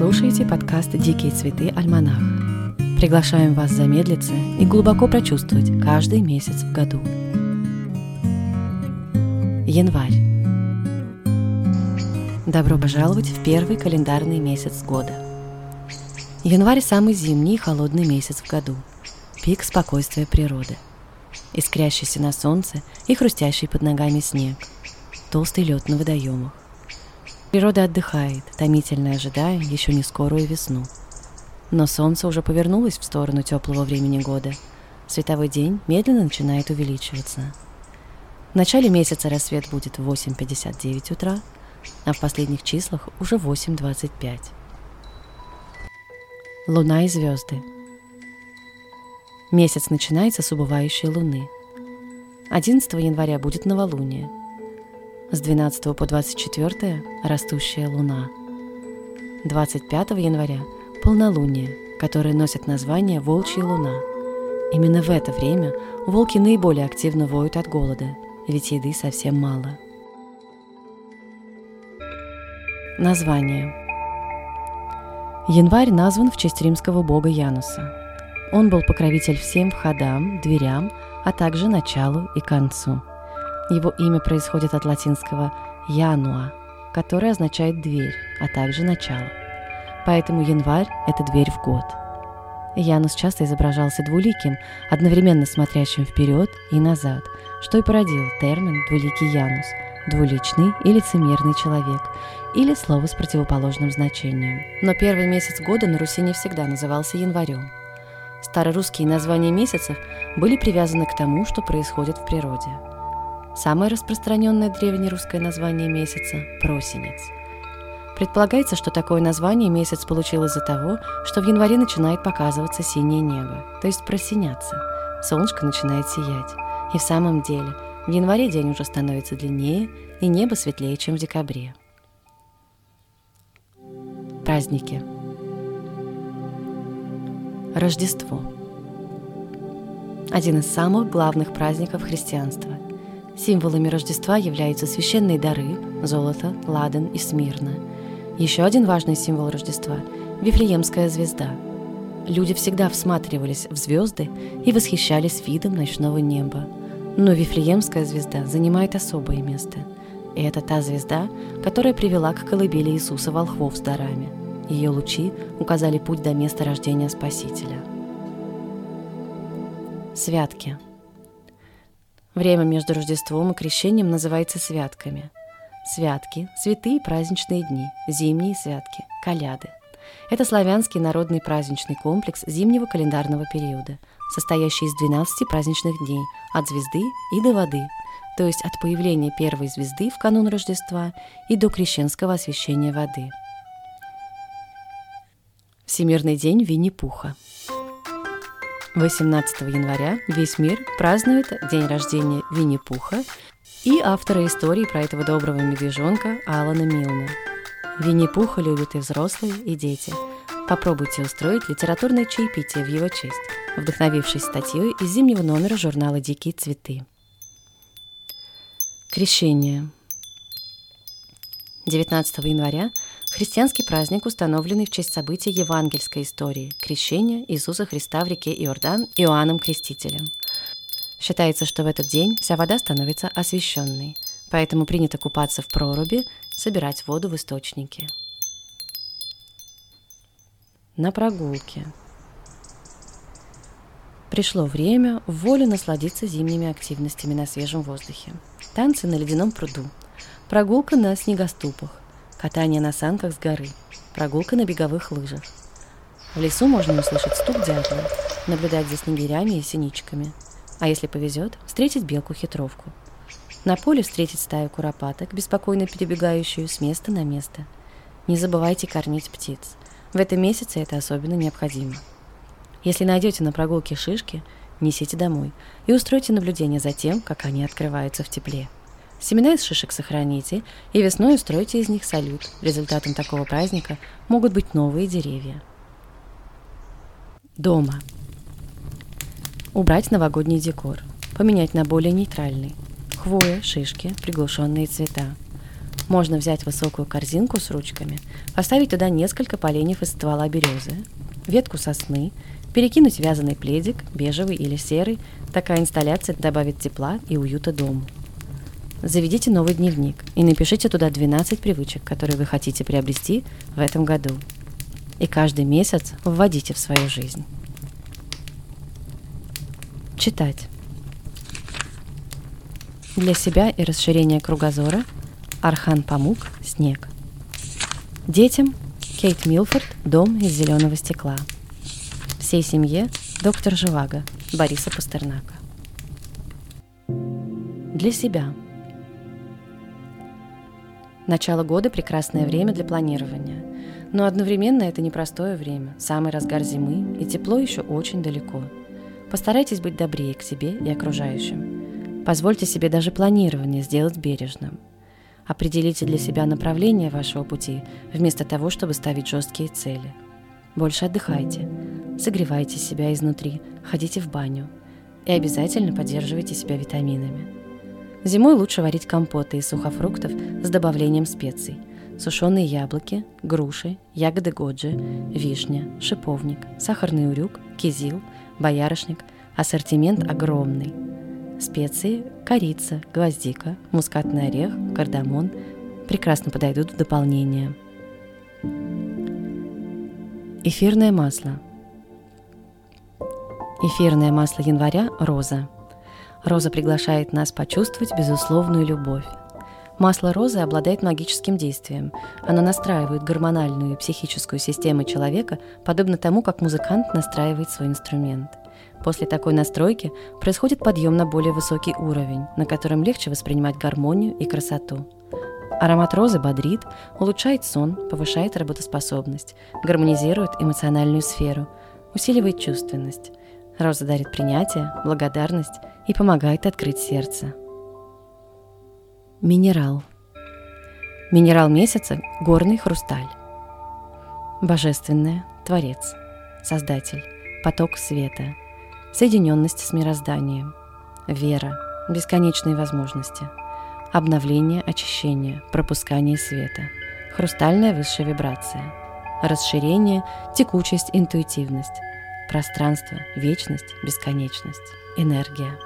Слушаете подкаст «Дикие цветы. Альманах». Приглашаем вас замедлиться и глубоко прочувствовать каждый месяц в году. Январь. Добро пожаловать в первый календарный месяц года. Январь – самый зимний и холодный месяц в году. Пик спокойствия природы. Искрящийся на солнце и хрустящий под ногами снег. Толстый лед на водоемах Природа отдыхает, томительно ожидая еще не скорую весну. Но солнце уже повернулось в сторону теплого времени года. Световой день медленно начинает увеличиваться. В начале месяца рассвет будет в 8.59 утра, а в последних числах уже 8.25. Луна и звезды. Месяц начинается с убывающей луны. 11 января будет новолуние – с 12 по 24 – растущая луна. 25 января – полнолуние, которое носит название «Волчья луна». Именно в это время волки наиболее активно воют от голода, ведь еды совсем мало. Название Январь назван в честь римского бога Януса. Он был покровитель всем входам, дверям, а также началу и концу – его имя происходит от латинского «януа», которое означает «дверь», а также «начало». Поэтому январь – это дверь в год. Янус часто изображался двуликим, одновременно смотрящим вперед и назад, что и породил термин «двуликий Янус», двуличный и лицемерный человек, или слово с противоположным значением. Но первый месяц года на Руси не всегда назывался январем. Старорусские названия месяцев были привязаны к тому, что происходит в природе – Самое распространенное древнерусское название месяца – просенец. Предполагается, что такое название месяц получил из-за того, что в январе начинает показываться синее небо, то есть просеняться. Солнышко начинает сиять. И в самом деле, в январе день уже становится длиннее, и небо светлее, чем в декабре. Праздники. Рождество. Один из самых главных праздников христианства – Символами Рождества являются священные дары – золото, ладан и смирно. Еще один важный символ Рождества – Вифлеемская звезда. Люди всегда всматривались в звезды и восхищались видом ночного неба. Но Вифлеемская звезда занимает особое место. И это та звезда, которая привела к колыбели Иисуса волхвов с дарами. Ее лучи указали путь до места рождения Спасителя. Святки – Время между Рождеством и Крещением называется святками. Святки – святые праздничные дни, зимние святки, коляды. Это славянский народный праздничный комплекс зимнего календарного периода, состоящий из 12 праздничных дней от звезды и до воды, то есть от появления первой звезды в канун Рождества и до крещенского освящения воды. Всемирный день Винни-Пуха – 18 января весь мир празднует день рождения Винни-Пуха и автора истории про этого доброго медвежонка Алана Милна. Винни-Пуха любят и взрослые, и дети. Попробуйте устроить литературное чаепитие в его честь, вдохновившись статьей из зимнего номера журнала «Дикие цветы». Крещение. 19 января Христианский праздник, установленный в честь событий евангельской истории – крещения Иисуса Христа в реке Иордан Иоанном Крестителем. Считается, что в этот день вся вода становится освященной, поэтому принято купаться в проруби, собирать воду в источнике. На прогулке. Пришло время в волю насладиться зимними активностями на свежем воздухе. Танцы на ледяном пруду, прогулка на снегоступах, катание на санках с горы, прогулка на беговых лыжах. В лесу можно услышать стук дятла, наблюдать за снегирями и синичками. А если повезет, встретить белку-хитровку. На поле встретить стаю куропаток, беспокойно перебегающую с места на место. Не забывайте кормить птиц. В этом месяце это особенно необходимо. Если найдете на прогулке шишки, несите домой и устройте наблюдение за тем, как они открываются в тепле. Семена из шишек сохраните и весной устройте из них салют. Результатом такого праздника могут быть новые деревья. Дома. Убрать новогодний декор. Поменять на более нейтральный. Хвоя, шишки, приглушенные цвета. Можно взять высокую корзинку с ручками, поставить туда несколько поленьев из ствола березы, ветку сосны, перекинуть вязаный пледик, бежевый или серый. Такая инсталляция добавит тепла и уюта дому. Заведите новый дневник и напишите туда 12 привычек, которые вы хотите приобрести в этом году. И каждый месяц вводите в свою жизнь. Читать. Для себя и расширения кругозора – Архан Памук «Снег». Детям Кейт Милфорд «Дом из зеленого стекла». Всей семье доктор Живаго Бориса Пастернака. Для себя. Начало года – прекрасное время для планирования. Но одновременно это непростое время, самый разгар зимы, и тепло еще очень далеко. Постарайтесь быть добрее к себе и окружающим. Позвольте себе даже планирование сделать бережным – Определите для себя направление вашего пути, вместо того, чтобы ставить жесткие цели. Больше отдыхайте, согревайте себя изнутри, ходите в баню и обязательно поддерживайте себя витаминами. Зимой лучше варить компоты из сухофруктов с добавлением специй. Сушеные яблоки, груши, ягоды годжи, вишня, шиповник, сахарный урюк, кизил, боярышник. Ассортимент огромный – Специи, корица, гвоздика, мускатный орех, кардамон прекрасно подойдут в дополнение. Эфирное масло. Эфирное масло января – роза. Роза приглашает нас почувствовать безусловную любовь. Масло розы обладает магическим действием. Оно настраивает гормональную и психическую систему человека, подобно тому, как музыкант настраивает свой инструмент. После такой настройки происходит подъем на более высокий уровень, на котором легче воспринимать гармонию и красоту. Аромат розы бодрит, улучшает сон, повышает работоспособность, гармонизирует эмоциональную сферу, усиливает чувственность. Роза дарит принятие, благодарность и помогает открыть сердце. Минерал. Минерал месяца – горный хрусталь. Божественное – Творец, Создатель, поток света – соединенность с мирозданием, вера, бесконечные возможности, обновление, очищение, пропускание света, хрустальная высшая вибрация, расширение, текучесть, интуитивность, пространство, вечность, бесконечность, энергия.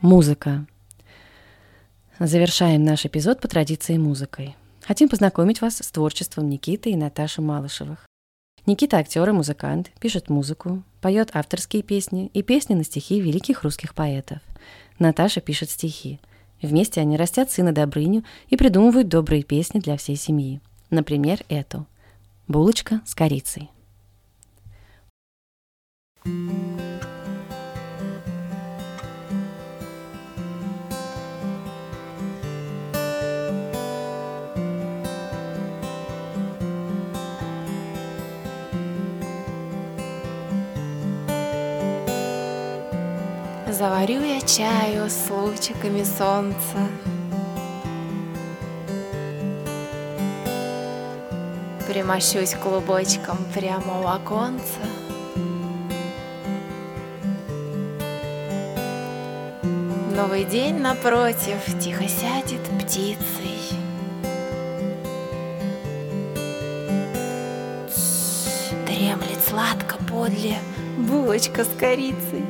Музыка. Завершаем наш эпизод по традиции музыкой. Хотим познакомить вас с творчеством Никиты и Наташи Малышевых. Никита актер и музыкант, пишет музыку, поет авторские песни и песни на стихи великих русских поэтов. Наташа пишет стихи. Вместе они растят сына Добрыню и придумывают добрые песни для всей семьи. Например, эту «Булочка с корицей». Заварю я чаю с лучиками солнца. Примощусь клубочком прямо у оконца. Новый день напротив тихо сядет птицей. Дремлет сладко подле булочка с корицей.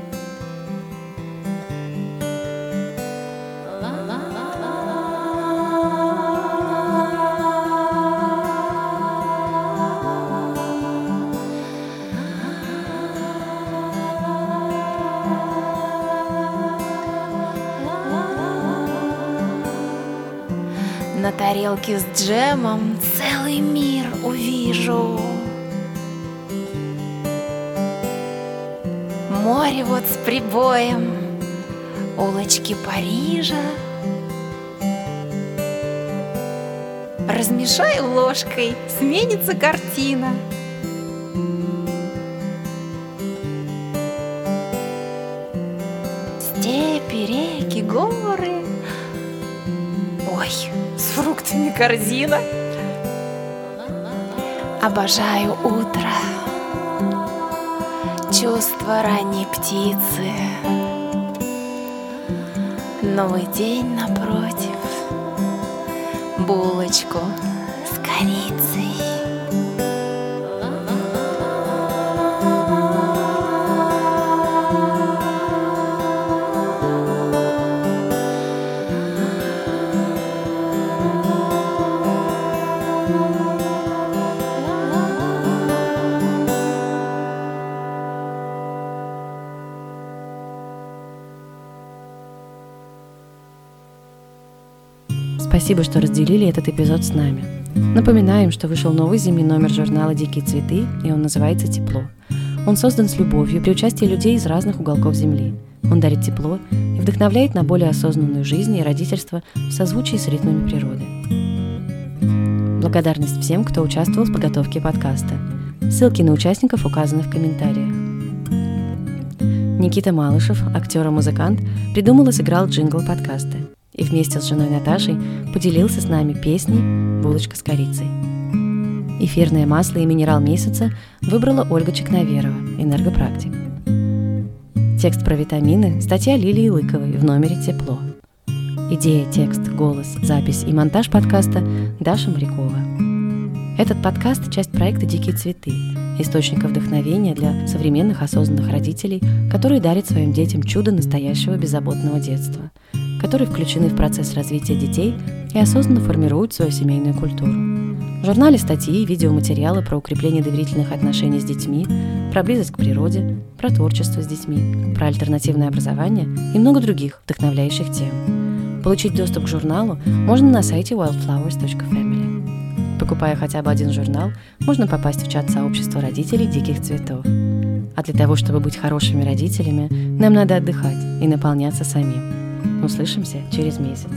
На тарелке с джемом целый мир увижу. Море вот с прибоем, улочки Парижа. Размешаю ложкой, сменится картина. Фруктами корзина. Обожаю утро, чувство ранней птицы. Новый день напротив, булочку с корицей. Спасибо, что разделили этот эпизод с нами. Напоминаем, что вышел новый зимний номер журнала «Дикие цветы», и он называется «Тепло». Он создан с любовью при участии людей из разных уголков Земли. Он дарит тепло и вдохновляет на более осознанную жизнь и родительство в созвучии с ритмами природы. Благодарность всем, кто участвовал в подготовке подкаста. Ссылки на участников указаны в комментариях. Никита Малышев, актер и музыкант, придумал и сыграл джингл подкаста – и вместе с женой Наташей поделился с нами песней «Булочка с корицей». Эфирное масло и минерал месяца выбрала Ольга Чекноверова, энергопрактик. Текст про витамины – статья Лилии Лыковой в номере «Тепло». Идея, текст, голос, запись и монтаж подкаста Даша Морякова. Этот подкаст – часть проекта «Дикие цветы», источника вдохновения для современных осознанных родителей, которые дарят своим детям чудо настоящего беззаботного детства – которые включены в процесс развития детей и осознанно формируют свою семейную культуру. В журнале статьи и видеоматериалы про укрепление доверительных отношений с детьми, про близость к природе, про творчество с детьми, про альтернативное образование и много других вдохновляющих тем. Получить доступ к журналу можно на сайте wildflowers.family. Покупая хотя бы один журнал, можно попасть в чат сообщества родителей диких цветов. А для того, чтобы быть хорошими родителями, нам надо отдыхать и наполняться самим. Услышимся через месяц.